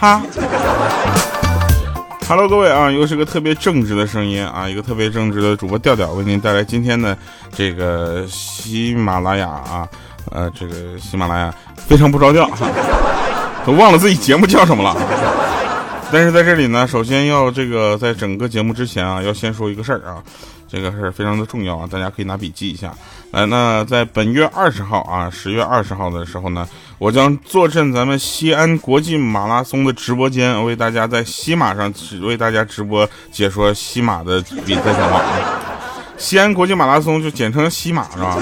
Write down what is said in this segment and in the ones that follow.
哈。Hello，各位啊，又是个特别正直的声音啊，一个特别正直的主播调调为您带来今天的这个喜马拉雅啊，呃，这个喜马拉雅非常不着调，都忘了自己节目叫什么了。但是在这里呢，首先要这个在整个节目之前啊，要先说一个事儿啊。这个是非常的重要啊，大家可以拿笔记一下。来，那在本月二十号啊，十月二十号的时候呢，我将坐镇咱们西安国际马拉松的直播间，为大家在西马上为大家直播解说西马的比赛情况。西安国际马拉松就简称西马是吧？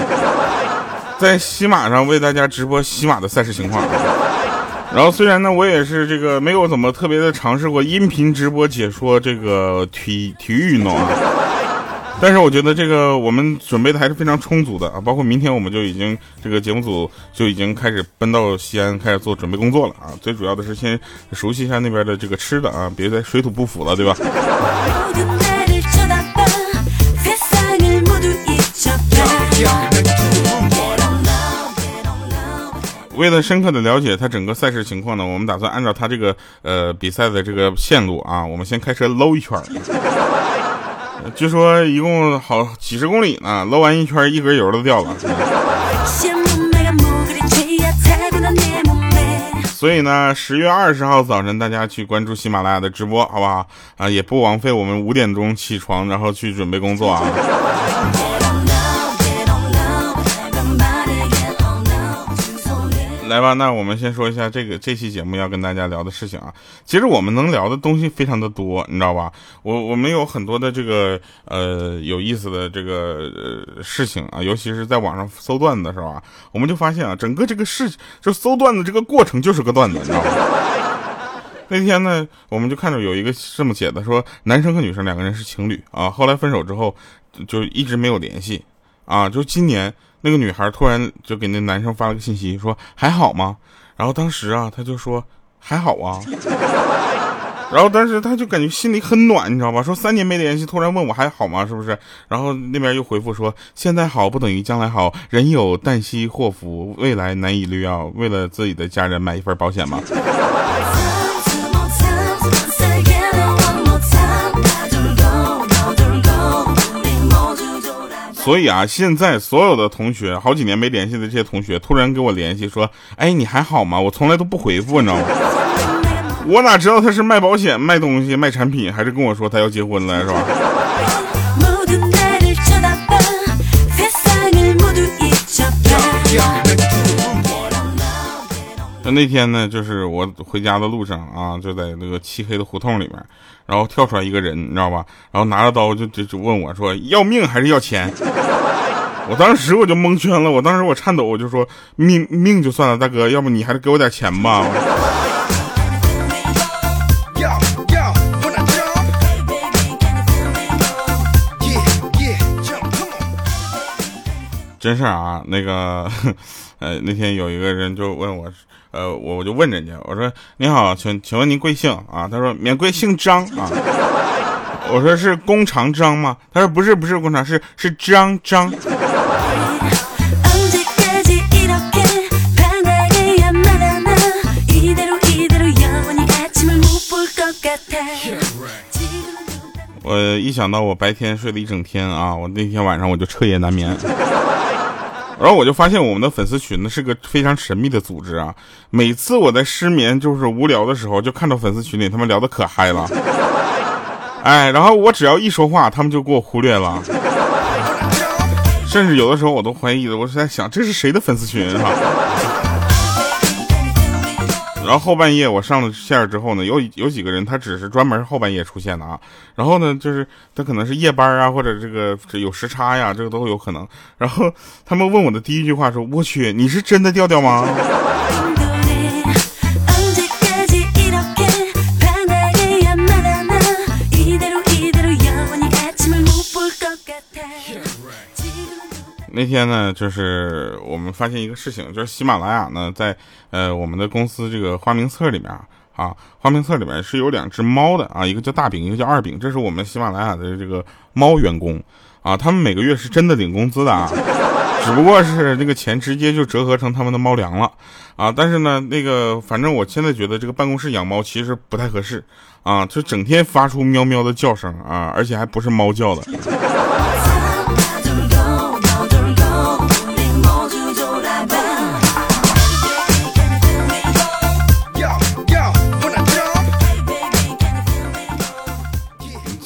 在西马上为大家直播西马的赛事情况。然后虽然呢，我也是这个没有怎么特别的尝试过音频直播解说这个体体育运动啊。但是我觉得这个我们准备的还是非常充足的啊，包括明天我们就已经这个节目组就已经开始奔到西安开始做准备工作了啊。最主要的是先熟悉一下那边的这个吃的啊，别再水土不服了，对吧？为了深刻的了解他整个赛事情况呢，我们打算按照他这个呃比赛的这个线路啊，我们先开车搂一圈。据说一共好几十公里呢，搂完一圈，一格油都掉了。所以呢，十月二十号早晨，大家去关注喜马拉雅的直播，好不好？啊，也不枉费我们五点钟起床，然后去准备工作啊。来吧，那我们先说一下这个这期节目要跟大家聊的事情啊。其实我们能聊的东西非常的多，你知道吧？我我们有很多的这个呃有意思的这个事情啊，尤其是在网上搜段子的时候啊，我们就发现啊，整个这个事就搜段子这个过程就是个段子，你知道吗？那天呢，我们就看到有一个这么写的，说男生和女生两个人是情侣啊，后来分手之后就一直没有联系啊，就今年。那个女孩突然就给那男生发了个信息，说还好吗？然后当时啊，他就说还好啊。然后当时他就感觉心里很暖，你知道吧？说三年没联系，突然问我还好吗？是不是？然后那边又回复说现在好不等于将来好，人有旦夕祸福，未来难以预料。为了自己的家人买一份保险吗。所以啊，现在所有的同学，好几年没联系的这些同学，突然给我联系说：“哎，你还好吗？”我从来都不回复，你知道吗？我哪知道他是卖保险、卖东西、卖产品，还是跟我说他要结婚了，是吧？那那天呢，就是我回家的路上啊，就在那个漆黑的胡同里面，然后跳出来一个人，你知道吧？然后拿着刀就就就问我说：“要命还是要钱？” 我当时我就蒙圈了，我当时我颤抖，我就说：“命命就算了，大哥，要不你还是给我点钱吧。”真事儿啊，那个，呃，那天有一个人就问我。呃，我我就问人家，我说你好，请请问您贵姓啊？他说免贵姓张啊。我说是弓长张吗？他说不是不是弓长，是是张张。我一想到我白天睡了一整天啊，我那天晚上我就彻夜难眠。然后我就发现我们的粉丝群呢是个非常神秘的组织啊！每次我在失眠就是无聊的时候，就看到粉丝群里他们聊的可嗨了，哎，然后我只要一说话，他们就给我忽略了，甚至有的时候我都怀疑了，我是在想这是谁的粉丝群哈？然后后半夜我上了线之后呢，有有几个人他只是专门后半夜出现的啊。然后呢，就是他可能是夜班啊，或者这个有时差呀，这个都有可能。然后他们问我的第一句话说：“我去，你是真的调调吗？”那天呢，就是我们发现一个事情，就是喜马拉雅呢，在呃我们的公司这个花名册里面啊，花名册里面是有两只猫的啊，一个叫大饼，一个叫二饼，这是我们喜马拉雅的这个猫员工啊，他们每个月是真的领工资的啊，只不过是那个钱直接就折合成他们的猫粮了啊。但是呢，那个反正我现在觉得这个办公室养猫其实不太合适啊，就整天发出喵喵的叫声啊，而且还不是猫叫的。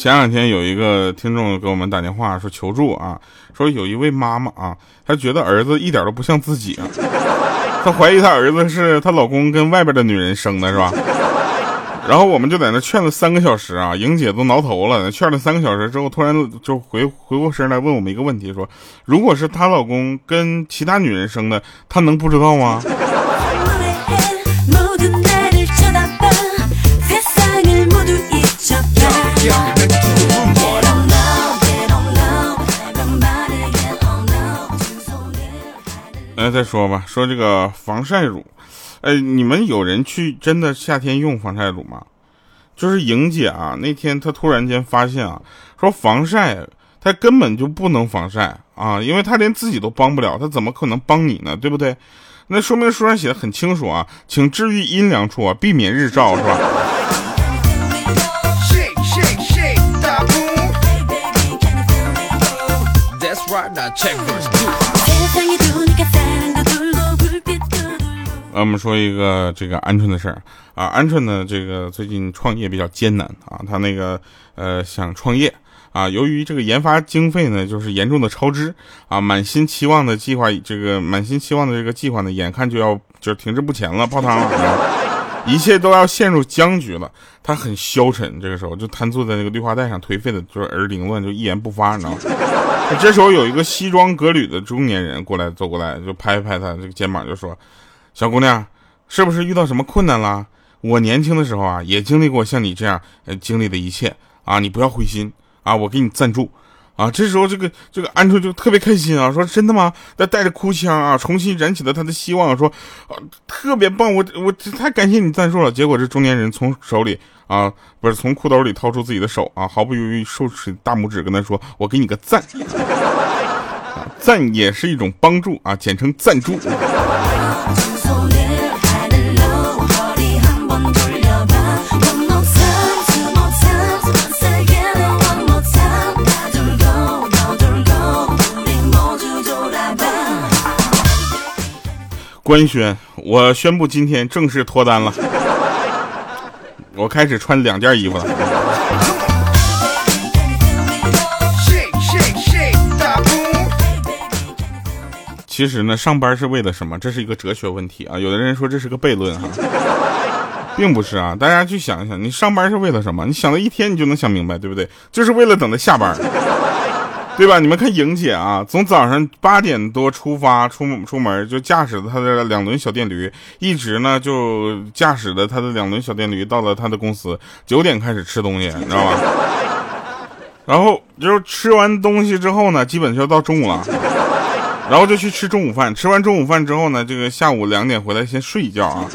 前两天有一个听众给我们打电话说求助啊，说有一位妈妈啊，她觉得儿子一点都不像自己啊，她怀疑她儿子是她老公跟外边的女人生的，是吧？然后我们就在那劝了三个小时啊，莹姐都挠头了。劝了三个小时之后，突然就回回过神来问我们一个问题，说如果是她老公跟其他女人生的，她能不知道吗？来再说吧，说这个防晒乳，哎，你们有人去真的夏天用防晒乳吗？就是莹姐啊，那天她突然间发现啊，说防晒她根本就不能防晒啊，因为她连自己都帮不了，她怎么可能帮你呢？对不对？那说明书上写的很清楚啊，请置于阴凉处啊，避免日照，是吧？我们说一个这个鹌鹑的事儿啊，鹌鹑呢，这个最近创业比较艰难啊，他那个呃想创业啊，由于这个研发经费呢就是严重的超支啊，满心期望的计划，这个满心期望的这个计划呢，眼看就要就停滞不前了，泡汤了，一切都要陷入僵局了，他很消沉，这个时候就瘫坐在那个绿化带上，颓废的就是耳凌乱，就一言不发，你知道吗？这时候有一个西装革履的中年人过来走过来，就拍拍他这个肩膀，就说。小姑娘，是不是遇到什么困难了？我年轻的时候啊，也经历过像你这样呃经历的一切啊，你不要灰心啊，我给你赞助啊。这时候这个这个鹌鹑就特别开心啊，说真的吗？他带着哭腔啊，重新燃起了他的希望，说啊特别棒，我我太感谢你赞助了。结果这中年人从手里啊，不是从裤兜里掏出自己的手啊，毫不犹豫竖起大拇指跟他说，我给你个赞，赞也是一种帮助啊，简称赞助。官宣，我宣布今天正式脱单了。我开始穿两件衣服了。其实呢，上班是为了什么？这是一个哲学问题啊。有的人说这是个悖论哈，并不是啊。大家去想一想，你上班是为了什么？你想了一天，你就能想明白，对不对？就是为了等着下班。对吧？你们看莹姐啊，从早上八点多出发出出门，就驾驶着她的两轮小电驴，一直呢就驾驶着她的两轮小电驴到了她的公司，九点开始吃东西，你知道吧？然后就吃完东西之后呢，基本就到中午了，然后就去吃中午饭。吃完中午饭之后呢，这个下午两点回来先睡一觉啊，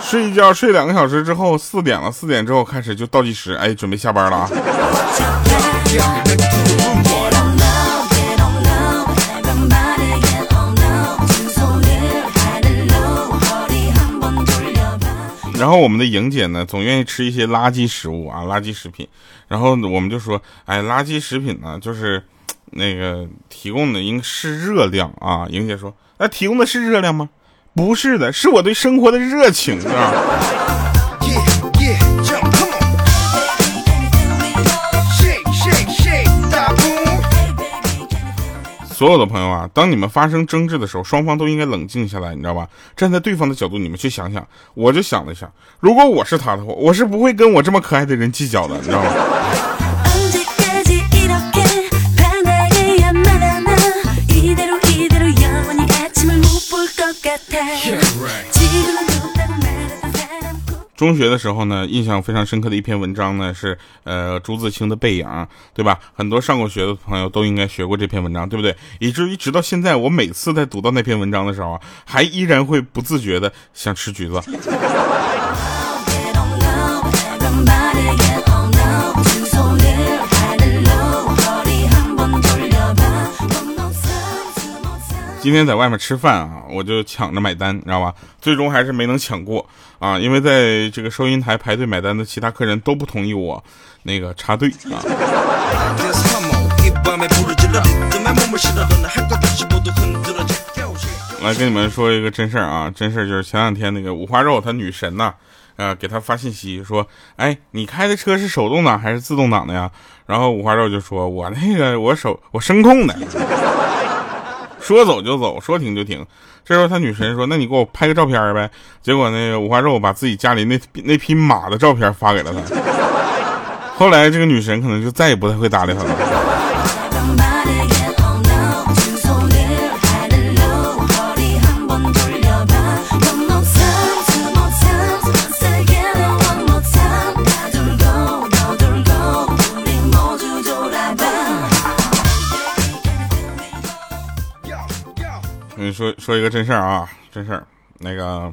睡一觉睡两个小时之后，四点了，四点之后开始就倒计时，哎，准备下班了啊。然后我们的莹姐呢，总愿意吃一些垃圾食物啊，垃圾食品。然后我们就说，哎，垃圾食品呢，就是那个提供的应是热量啊。莹姐说，那提供的是热量吗？不是的，是我对生活的热情啊。所有的朋友啊，当你们发生争执的时候，双方都应该冷静下来，你知道吧？站在对方的角度，你们去想想。我就想了一下，如果我是他的话，我是不会跟我这么可爱的人计较的，你知道吗？中学的时候呢，印象非常深刻的一篇文章呢是，呃，朱自清的《背影》，对吧？很多上过学的朋友都应该学过这篇文章，对不对？以至于直到现在，我每次在读到那篇文章的时候，还依然会不自觉的想吃橘子。今天在外面吃饭啊，我就抢着买单，你知道吧？最终还是没能抢过啊，因为在这个收银台排队买单的其他客人都不同意我那个插队啊。来跟你们说一个真事儿啊，真事儿就是前两天那个五花肉他女神呐。呃，给他发信息说，哎，你开的车是手动挡还是自动挡的呀？然后五花肉就说，我那个我手我声控的，说走就走，说停就停。这时候他女神说，那你给我拍个照片呗。结果那个五花肉把自己家里那那匹马的照片发给了他。后来这个女神可能就再也不太会搭理他了。说说一个真事儿啊，真事儿。那个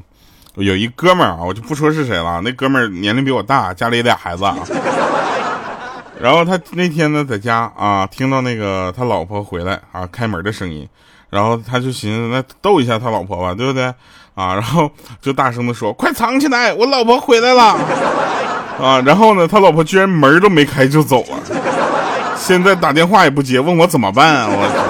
有一哥们儿啊，我就不说是谁了。那哥们儿年龄比我大，家里俩孩子啊。然后他那天呢，在家啊，听到那个他老婆回来啊，开门的声音，然后他就寻思，那逗一下他老婆吧，对不对？啊，然后就大声的说：“快藏起来，我老婆回来了。”啊，然后呢，他老婆居然门都没开就走了。现在打电话也不接，问我怎么办啊？我。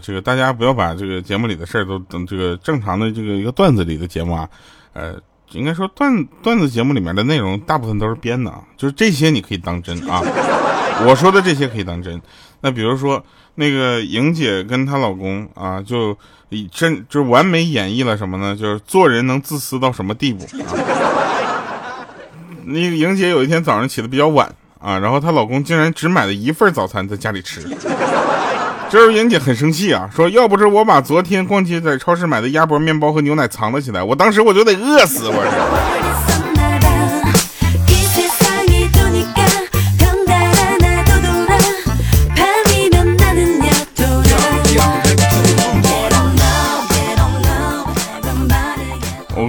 这个大家不要把这个节目里的事儿都等这个正常的这个一个段子里的节目啊，呃，应该说段段子节目里面的内容大部分都是编的啊，就是这些你可以当真啊，我说的这些可以当真。那比如说那个莹姐跟她老公啊，就以真就完美演绎了什么呢？就是做人能自私到什么地步啊？那个莹姐有一天早上起的比较晚啊，然后她老公竟然只买了一份早餐在家里吃。这时候莹姐很生气啊，说要不是我把昨天逛街在超市买的鸭脖面包和牛奶藏了起来，我当时我就得饿死我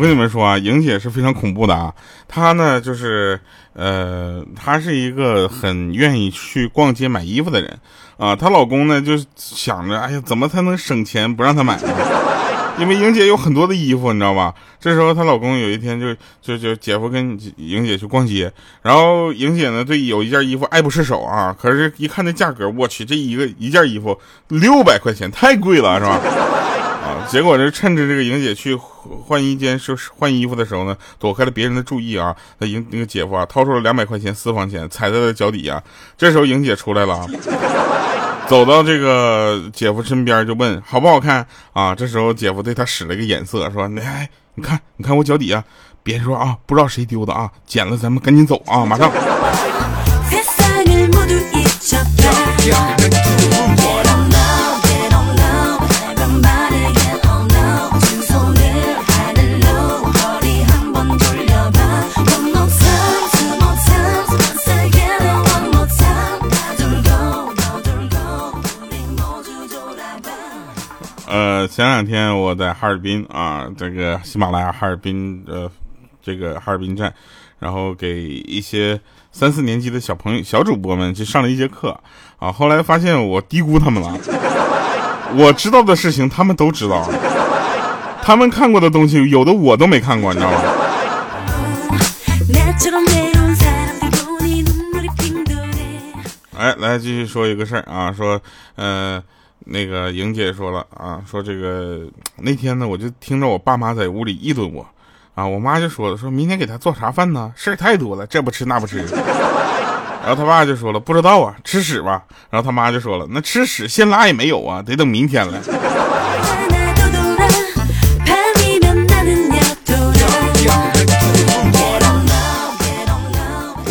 我跟你们说啊，莹姐是非常恐怖的啊，她呢就是呃，她是一个很愿意去逛街买衣服的人。啊，她老公呢就想着，哎呀，怎么才能省钱不让她买？因为莹姐有很多的衣服，你知道吧？这时候她老公有一天就就就姐夫跟莹姐去逛街，然后莹姐呢对有一件衣服爱不释手啊，可是一看那价格，我去，这一个一件衣服六百块钱，太贵了，是吧？结果就趁着这个莹姐去换衣间是换衣服的时候呢，躲开了别人的注意啊，那莹那个姐夫啊掏出了两百块钱私房钱，踩在了脚底下。这时候莹姐出来了。走到这个姐夫身边就问好不好看啊？这时候姐夫对他使了一个眼色，说：“哎，你看，你看我脚底下，别说啊，不知道谁丢的啊，捡了咱们赶紧走啊，马上。”呃，前两天我在哈尔滨啊，这个喜马拉雅哈尔滨呃，这个哈尔滨站，然后给一些三四年级的小朋友、小主播们去上了一节课啊。后来发现我低估他们了，我知道的事情他们都知道，他们看过的东西有的我都没看过，你知道吗？哎，来继续说一个事儿啊，说呃。那个莹姐说了啊，说这个那天呢，我就听着我爸妈在屋里议论我，啊，我妈就说了，说明天给他做啥饭呢？事儿太多了，这不吃那不吃。然后他爸就说了，不知道啊，吃屎吧。然后他妈就说了，那吃屎现拉也没有啊，得等明天了。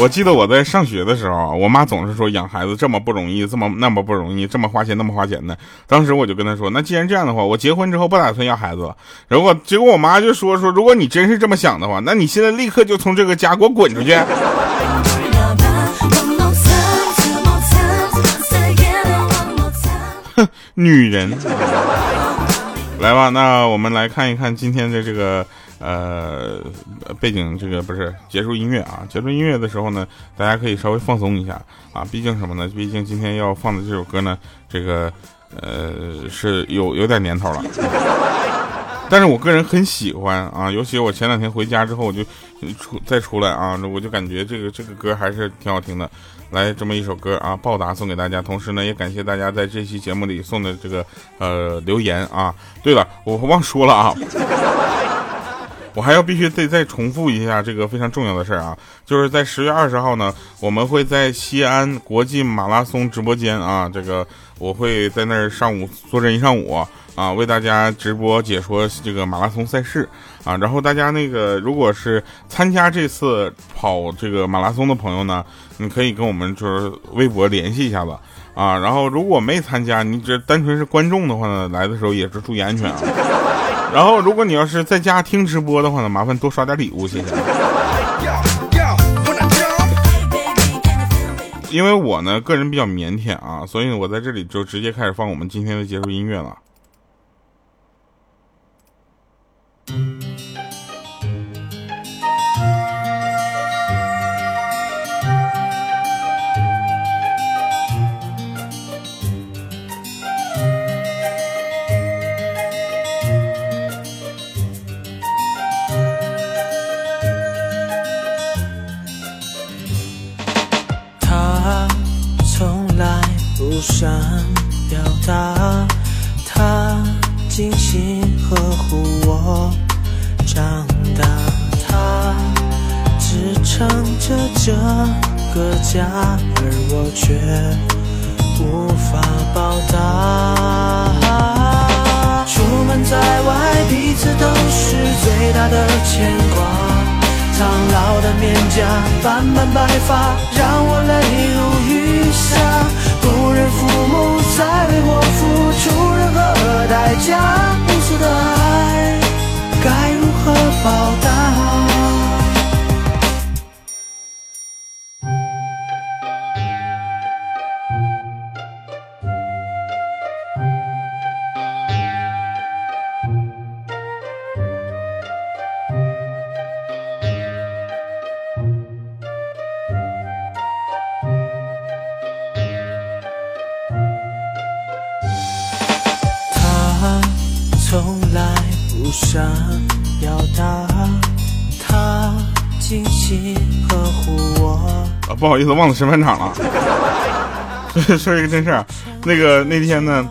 我记得我在上学的时候，我妈总是说养孩子这么不容易，这么那么不容易，这么花钱那么花钱的。当时我就跟她说，那既然这样的话，我结婚之后不打算要孩子了。如果结果我妈就说说，如果你真是这么想的话，那你现在立刻就从这个家给我滚出去。哼，女人。来吧，那我们来看一看今天的这个呃背景，这个不是结束音乐啊。结束音乐的时候呢，大家可以稍微放松一下啊。毕竟什么呢？毕竟今天要放的这首歌呢，这个呃是有有点年头了。但是我个人很喜欢啊，尤其我前两天回家之后，我就出再出来啊，我就感觉这个这个歌还是挺好听的。来这么一首歌啊，报答送给大家，同时呢也感谢大家在这期节目里送的这个呃留言啊。对了，我忘说了啊，我还要必须得再重复一下这个非常重要的事儿啊，就是在十月二十号呢，我们会在西安国际马拉松直播间啊，这个我会在那儿上午坐镇一上午。啊，为大家直播解说这个马拉松赛事啊，然后大家那个如果是参加这次跑这个马拉松的朋友呢，你可以跟我们就是微博联系一下子啊，然后如果没参加，你只单纯是观众的话呢，来的时候也是注意安全啊。然后如果你要是在家听直播的话呢，麻烦多刷点礼物，谢谢。因为我呢个人比较腼腆啊，所以我在这里就直接开始放我们今天的结束音乐了。个家，而我却无法报答。出门在外，彼此都是最大的牵挂。苍老的面颊，斑斑白发，让我泪如雨下。不忍父母再为我付出任何代价，无私的爱该如何报答？不好意思，忘了审判场了。说一个真事儿，那个那天呢，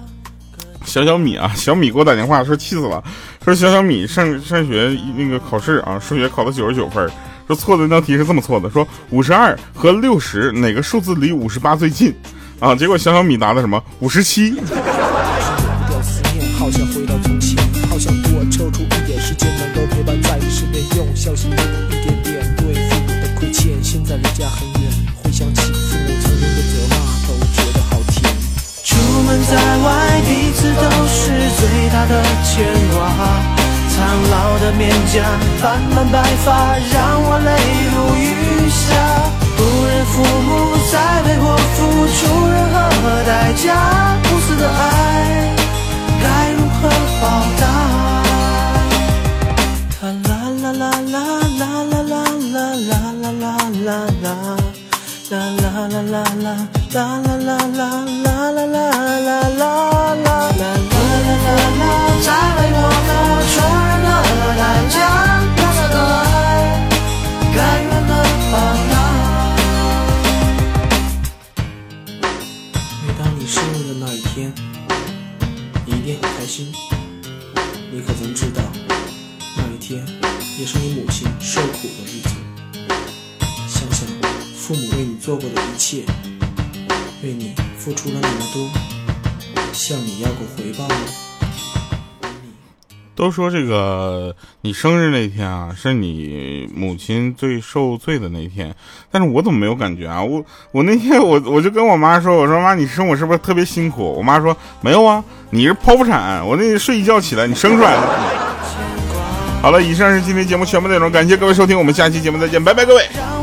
小小米啊，小米给我打电话说气死了，说小小米上上学那个考试啊，数学考了九十九分，说错的那道题是这么错的，说五十二和六十哪个数字离五十八最近啊？结果小小米答的什么五十七。现在离家很远，回想起父母曾经的责骂，都觉得好甜。出门在外，彼此都是最大的牵挂。苍老的面颊，斑斑白发，让我泪如雨下。不忍父母再为我付出任何代价，无私的爱该如何报答？的一切，为你付出了那么多，向你要过回报吗？都说这个你生日那天啊，是你母亲最受罪的那天，但是我怎么没有感觉啊？我我那天我我就跟我妈说，我说妈，你生我是不是特别辛苦？我妈说没有啊，你是剖腹产，我那天睡一觉起来你生出来了。好了，以上是今天节目全部内容，感谢各位收听，我们下期节目再见，拜拜，各位。